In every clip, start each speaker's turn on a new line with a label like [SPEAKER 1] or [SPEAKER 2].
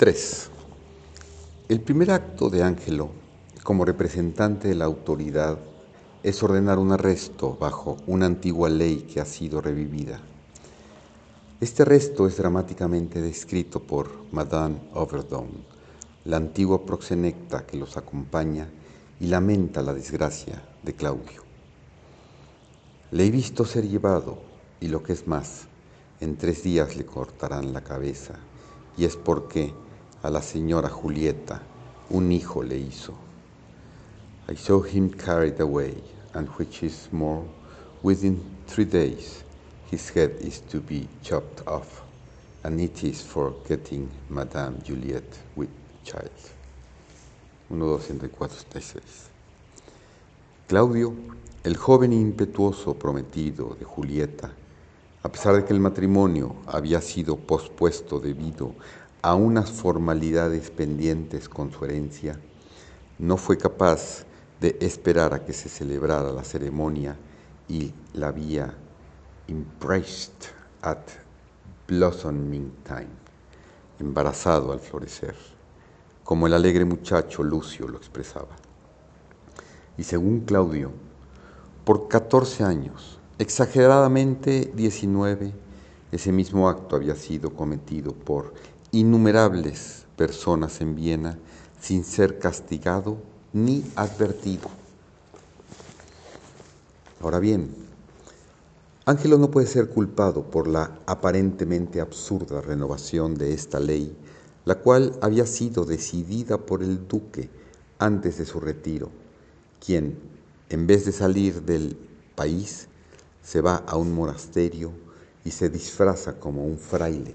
[SPEAKER 1] 3. El primer acto de Ángelo, como representante de la autoridad, es ordenar un arresto bajo una antigua ley que ha sido revivida. Este arresto es dramáticamente descrito por Madame Overdone, la antigua proxenecta que los acompaña y lamenta la desgracia de Claudio. Le he visto ser llevado y lo que es más, en tres días le cortarán la cabeza y es porque a la señora Julieta un hijo le hizo. I saw him carried away, and which is more, within three days his head is to be chopped off, and it is for getting Madame Juliette with child. 1.204.36 Claudio, el joven impetuoso prometido de Julieta, a pesar de que el matrimonio había sido pospuesto debido a unas formalidades pendientes con su herencia, no fue capaz de esperar a que se celebrara la ceremonia y la había impressed at blossoming time, embarazado al florecer, como el alegre muchacho Lucio lo expresaba. Y según Claudio, por 14 años, exageradamente 19, ese mismo acto había sido cometido por innumerables personas en Viena sin ser castigado ni advertido. Ahora bien, Ángelo no puede ser culpado por la aparentemente absurda renovación de esta ley, la cual había sido decidida por el duque antes de su retiro, quien, en vez de salir del país, se va a un monasterio y se disfraza como un fraile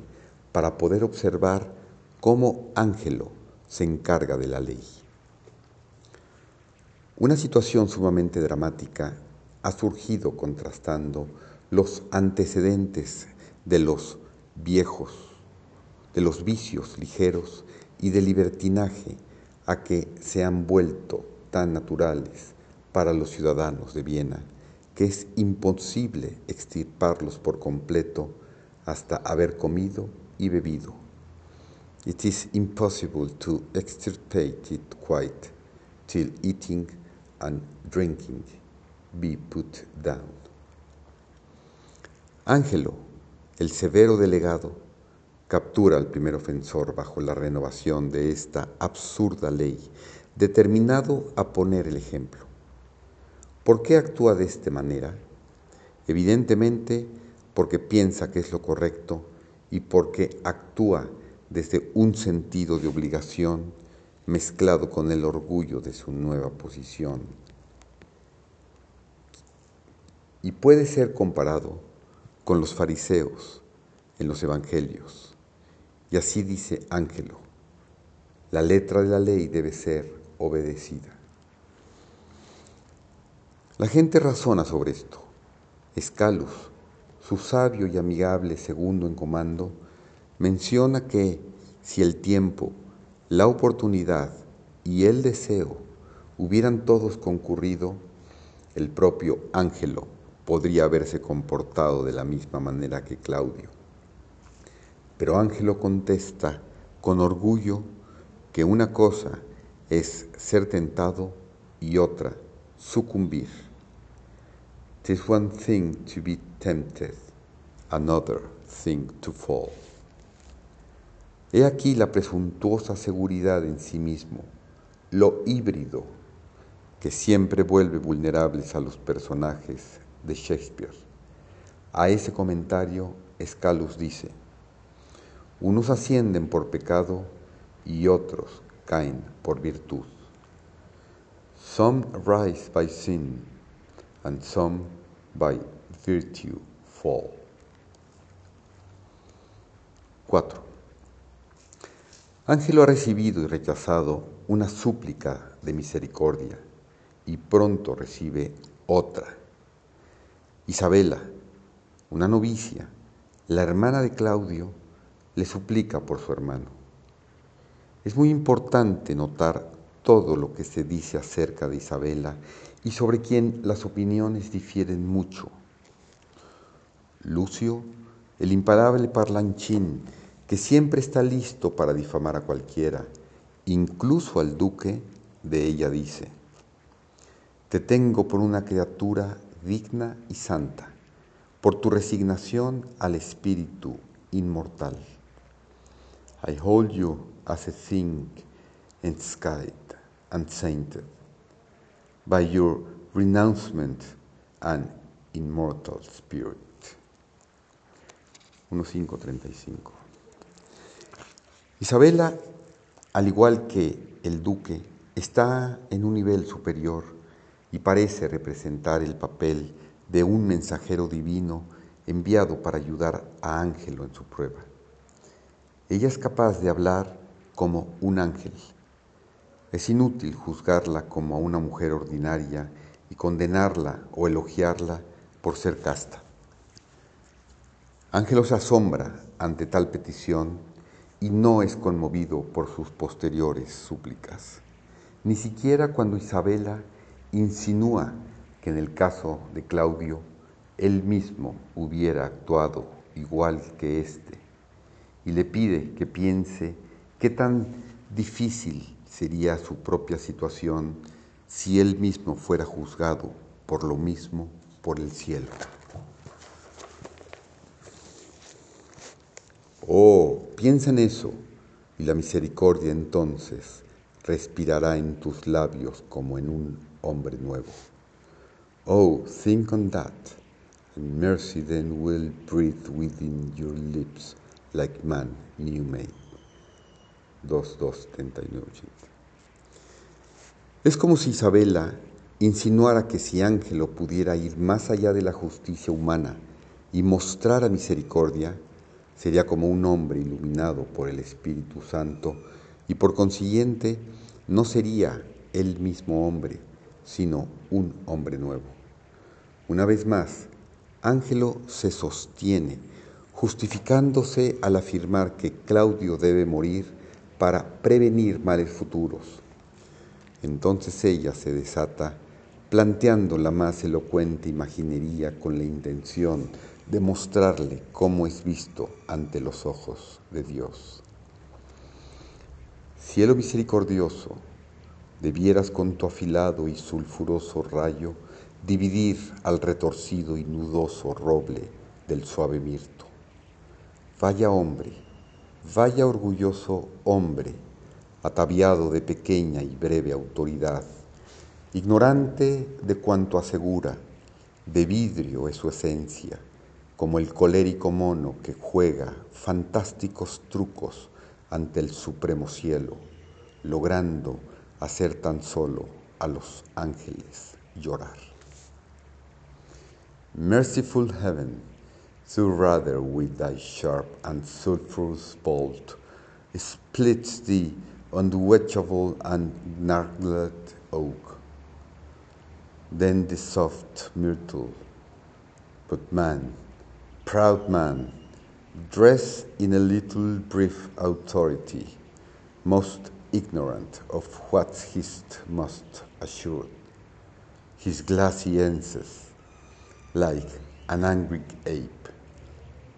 [SPEAKER 1] para poder observar cómo Ángelo se encarga de la ley. Una situación sumamente dramática ha surgido contrastando los antecedentes de los viejos, de los vicios ligeros y del libertinaje a que se han vuelto tan naturales para los ciudadanos de Viena que es imposible extirparlos por completo hasta haber comido y bebido. It is impossible to extirpate it quite till eating and drinking be put down. Ángelo, el severo delegado, captura al primer ofensor bajo la renovación de esta absurda ley, determinado a poner el ejemplo. ¿Por qué actúa de esta manera? Evidentemente porque piensa que es lo correcto y porque actúa desde un sentido de obligación mezclado con el orgullo de su nueva posición. Y puede ser comparado con los fariseos en los evangelios. Y así dice Ángelo, la letra de la ley debe ser obedecida. La gente razona sobre esto. Escalus, su sabio y amigable segundo en comando, menciona que si el tiempo, la oportunidad y el deseo hubieran todos concurrido, el propio Ángelo podría haberse comportado de la misma manera que Claudio. Pero Ángelo contesta con orgullo que una cosa es ser tentado y otra sucumbir. Tis one thing to be tempted, another thing to fall. He aquí la presuntuosa seguridad en sí mismo, lo híbrido que siempre vuelve vulnerables a los personajes de Shakespeare. A ese comentario Escalus dice, unos ascienden por pecado y otros caen por virtud. Some rise by sin and some by virtue fall. 4. Ángelo ha recibido y rechazado una súplica de misericordia y pronto recibe otra. Isabela, una novicia, la hermana de Claudio, le suplica por su hermano. Es muy importante notar todo lo que se dice acerca de Isabela y sobre quien las opiniones difieren mucho. Lucio, el imparable parlanchín que siempre está listo para difamar a cualquiera, incluso al duque, de ella dice, Te tengo por una criatura digna y santa, por tu resignación al espíritu inmortal. I hold you as a thing enskyed and sainted by your renouncement and immortal spirit. 1.5.35 Isabela, al igual que el duque, está en un nivel superior y parece representar el papel de un mensajero divino enviado para ayudar a Ángelo en su prueba. Ella es capaz de hablar como un ángel. Es inútil juzgarla como a una mujer ordinaria y condenarla o elogiarla por ser casta. Ángelo se asombra ante tal petición y no es conmovido por sus posteriores súplicas, ni siquiera cuando Isabela insinúa que en el caso de Claudio él mismo hubiera actuado igual que éste y le pide que piense qué tan difícil sería su propia situación si él mismo fuera juzgado por lo mismo por el cielo. Oh, piensa en eso, y la misericordia entonces respirará en tus labios como en un hombre nuevo. Oh, think on that, and mercy then will breathe within your lips like man new made. 2, 2, 39, Es como si Isabela insinuara que si Ángelo pudiera ir más allá de la justicia humana y mostrar misericordia, sería como un hombre iluminado por el Espíritu Santo y por consiguiente no sería el mismo hombre, sino un hombre nuevo. Una vez más, Ángelo se sostiene, justificándose al afirmar que Claudio debe morir para prevenir males futuros. Entonces ella se desata planteando la más elocuente imaginería con la intención de mostrarle cómo es visto ante los ojos de Dios. Cielo misericordioso, debieras con tu afilado y sulfuroso rayo dividir al retorcido y nudoso roble del suave mirto. Vaya hombre, vaya orgulloso hombre, ataviado de pequeña y breve autoridad, ignorante de cuanto asegura, de vidrio es su esencia, como el colérico mono que juega fantásticos trucos ante el supremo cielo, logrando hacer tan solo a los ángeles llorar. Merciful heaven, so rather with thy sharp and sulphurous bolt splits the unwatchable and gnarled oak, then the soft myrtle, but man proud man, dressed in a little brief authority, most ignorant of what his must assure. His glassy answers, like an angry ape,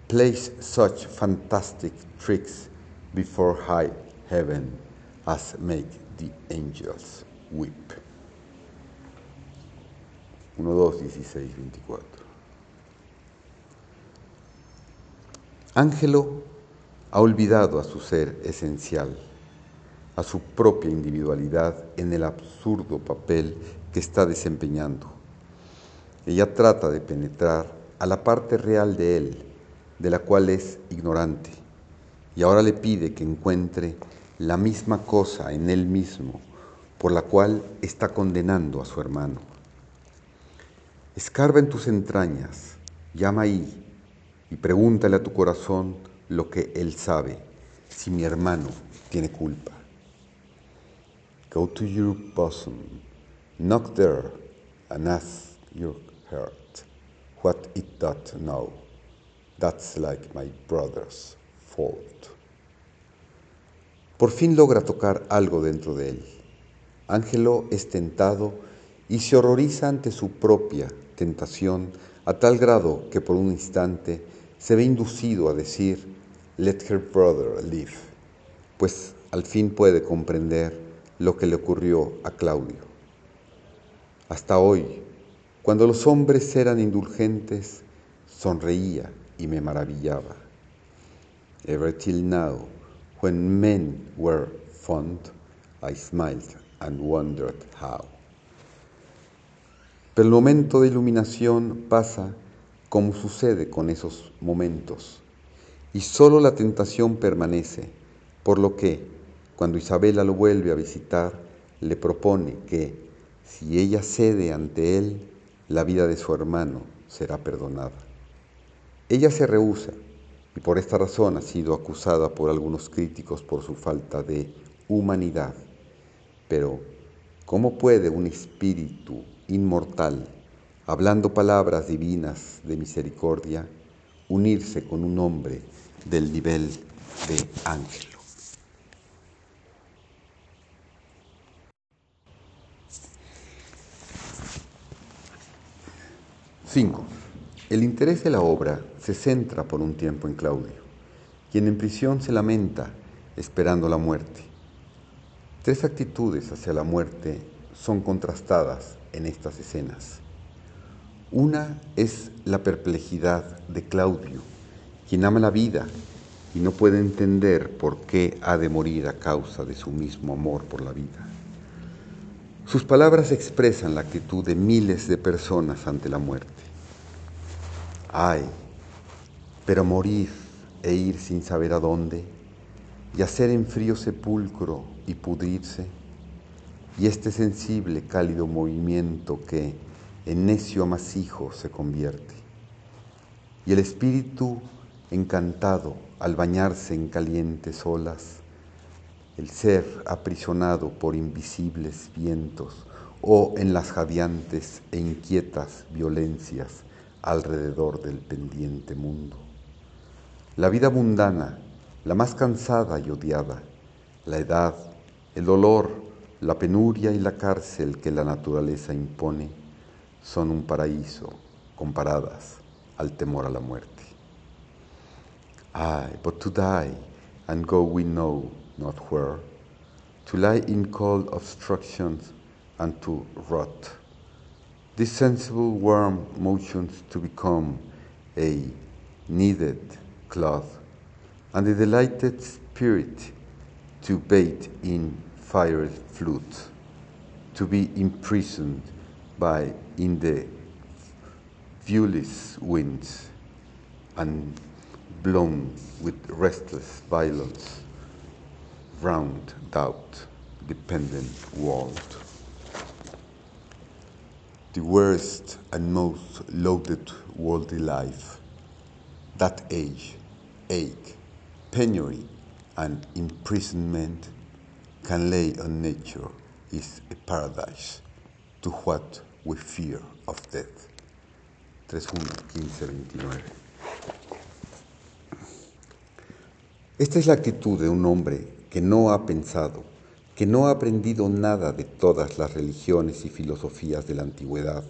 [SPEAKER 1] plays such fantastic tricks before high heaven as make the angels weep. 1, 2, 16, 24. Ángelo ha olvidado a su ser esencial, a su propia individualidad en el absurdo papel que está desempeñando. Ella trata de penetrar a la parte real de él, de la cual es ignorante, y ahora le pide que encuentre la misma cosa en él mismo, por la cual está condenando a su hermano. Escarba en tus entrañas, llama ahí y pregúntale a tu corazón lo que él sabe, si mi hermano tiene culpa. Go to your bosom, knock there, and ask your heart what it doth know. That's like my brother's fault. Por fin logra tocar algo dentro de él. Ángelo es tentado y se horroriza ante su propia tentación a tal grado que por un instante se ve inducido a decir, let her brother live, pues al fin puede comprender lo que le ocurrió a Claudio. Hasta hoy, cuando los hombres eran indulgentes, sonreía y me maravillaba. Ever till now, when men were fond, I smiled and wondered how. Pero el momento de iluminación pasa como sucede con esos momentos, y solo la tentación permanece, por lo que, cuando Isabela lo vuelve a visitar, le propone que, si ella cede ante él, la vida de su hermano será perdonada. Ella se rehúsa y por esta razón ha sido acusada por algunos críticos por su falta de humanidad. Pero, ¿cómo puede un espíritu inmortal, hablando palabras divinas de misericordia, unirse con un hombre del nivel de ángel? 5. El interés de la obra se centra por un tiempo en Claudio, quien en prisión se lamenta esperando la muerte. Tres actitudes hacia la muerte son contrastadas en estas escenas. Una es la perplejidad de Claudio, quien ama la vida y no puede entender por qué ha de morir a causa de su mismo amor por la vida. Sus palabras expresan la actitud de miles de personas ante la muerte. Ay, pero morir e ir sin saber a dónde, yacer en frío sepulcro y pudrirse, y este sensible, cálido movimiento que en necio amasijo se convierte, y el espíritu encantado al bañarse en calientes olas, el ser aprisionado por invisibles vientos o en las jadeantes e inquietas violencias alrededor del pendiente mundo. La vida mundana, la más cansada y odiada, la edad, el dolor, la penuria y la cárcel que la naturaleza impone, son un paraíso comparadas al temor a la muerte. Ay, but to die and go we know not where, to lie in cold obstructions and to rot these sensible warm motions to become a kneaded cloth, and the delighted spirit to bathe in fiery flute, to be imprisoned by in the viewless winds, and blown with restless violence round doubt dependent world. The worst and most loaded worldly life, that age, ache, penury, and imprisonment can lay on nature is a paradise to what we fear of death. 3.1.15.29 Esta es la actitud de un hombre que no ha pensado que no ha aprendido nada de todas las religiones y filosofías de la antigüedad,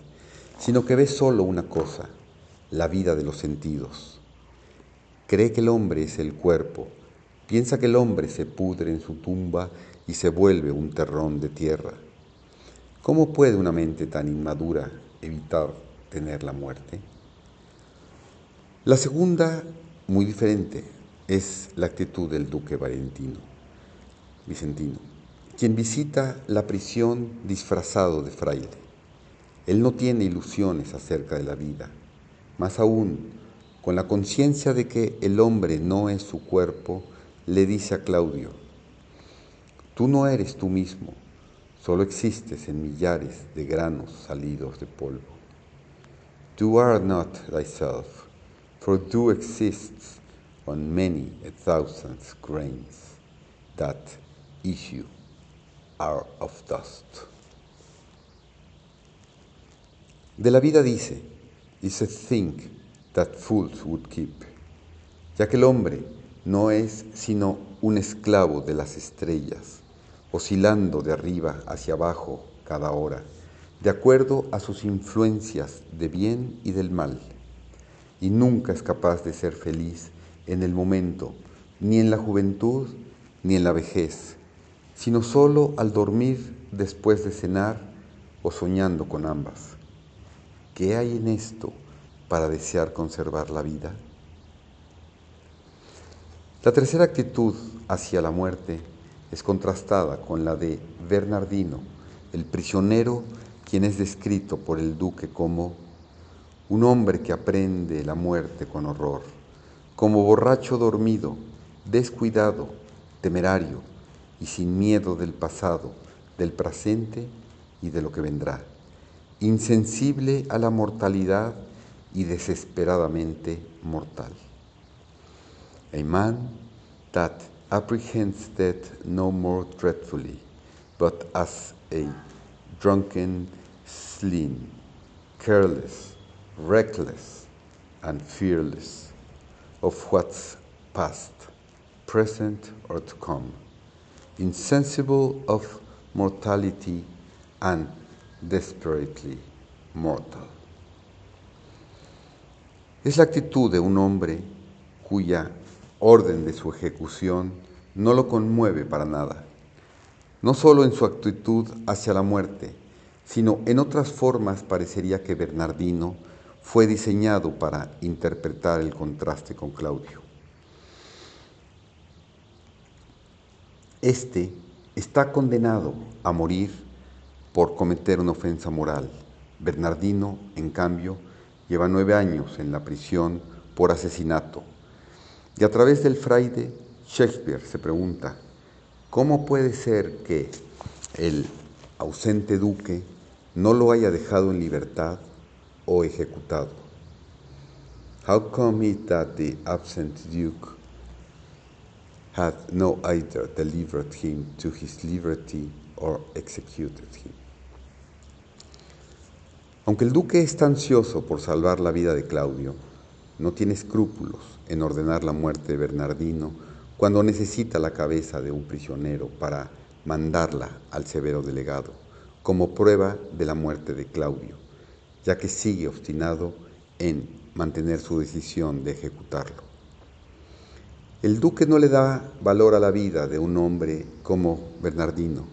[SPEAKER 1] sino que ve solo una cosa, la vida de los sentidos. Cree que el hombre es el cuerpo, piensa que el hombre se pudre en su tumba y se vuelve un terrón de tierra. ¿Cómo puede una mente tan inmadura evitar tener la muerte? La segunda, muy diferente, es la actitud del duque Valentino, Vicentino quien visita la prisión disfrazado de fraile. Él no tiene ilusiones acerca de la vida, más aún, con la conciencia de que el hombre no es su cuerpo, le dice a Claudio, tú no eres tú mismo, solo existes en millares de granos salidos de polvo. You are not thyself, for thou exists on many a thousand grains that issue are of dust. De la vida dice, is a thing that fools would keep, ya que el hombre no es sino un esclavo de las estrellas, oscilando de arriba hacia abajo cada hora, de acuerdo a sus influencias de bien y del mal, y nunca es capaz de ser feliz en el momento ni en la juventud ni en la vejez, sino solo al dormir después de cenar o soñando con ambas. ¿Qué hay en esto para desear conservar la vida? La tercera actitud hacia la muerte es contrastada con la de Bernardino, el prisionero quien es descrito por el duque como un hombre que aprende la muerte con horror, como borracho dormido, descuidado, temerario y sin miedo del pasado, del presente y de lo que vendrá, insensible a la mortalidad y desesperadamente mortal. A man that apprehends death no more dreadfully, but as a drunken slim, careless, reckless, and fearless of what's past, present, or to come, insensible of mortality and desperately mortal. Es la actitud de un hombre cuya orden de su ejecución no lo conmueve para nada, no solo en su actitud hacia la muerte, sino en otras formas parecería que Bernardino fue diseñado para interpretar el contraste con Claudio. Este está condenado a morir por cometer una ofensa moral. Bernardino, en cambio, lleva nueve años en la prisión por asesinato. Y a través del fraile, Shakespeare se pregunta, ¿cómo puede ser que el ausente duque no lo haya dejado en libertad o ejecutado? How come it that the absent duke had no either delivered him to his liberty or executed him? Aunque el duque está ansioso por salvar la vida de Claudio, no tiene escrúpulos en ordenar la muerte de Bernardino cuando necesita la cabeza de un prisionero para mandarla al severo delegado, como prueba de la muerte de Claudio, ya que sigue obstinado en mantener su decisión de ejecutarlo. El duque no le da valor a la vida de un hombre como Bernardino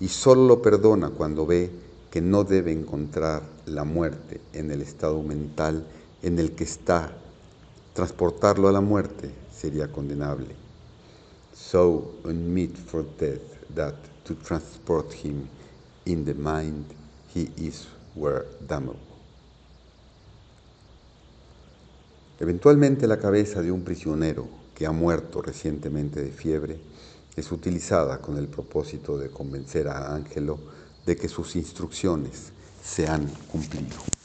[SPEAKER 1] y solo lo perdona cuando ve que no debe encontrar la muerte en el estado mental en el que está. Transportarlo a la muerte sería condenable. So unmeet for death that to transport him in the mind he is were damnable. Eventualmente la cabeza de un prisionero que ha muerto recientemente de fiebre es utilizada con el propósito de convencer a Ángelo de que sus instrucciones se han cumplido.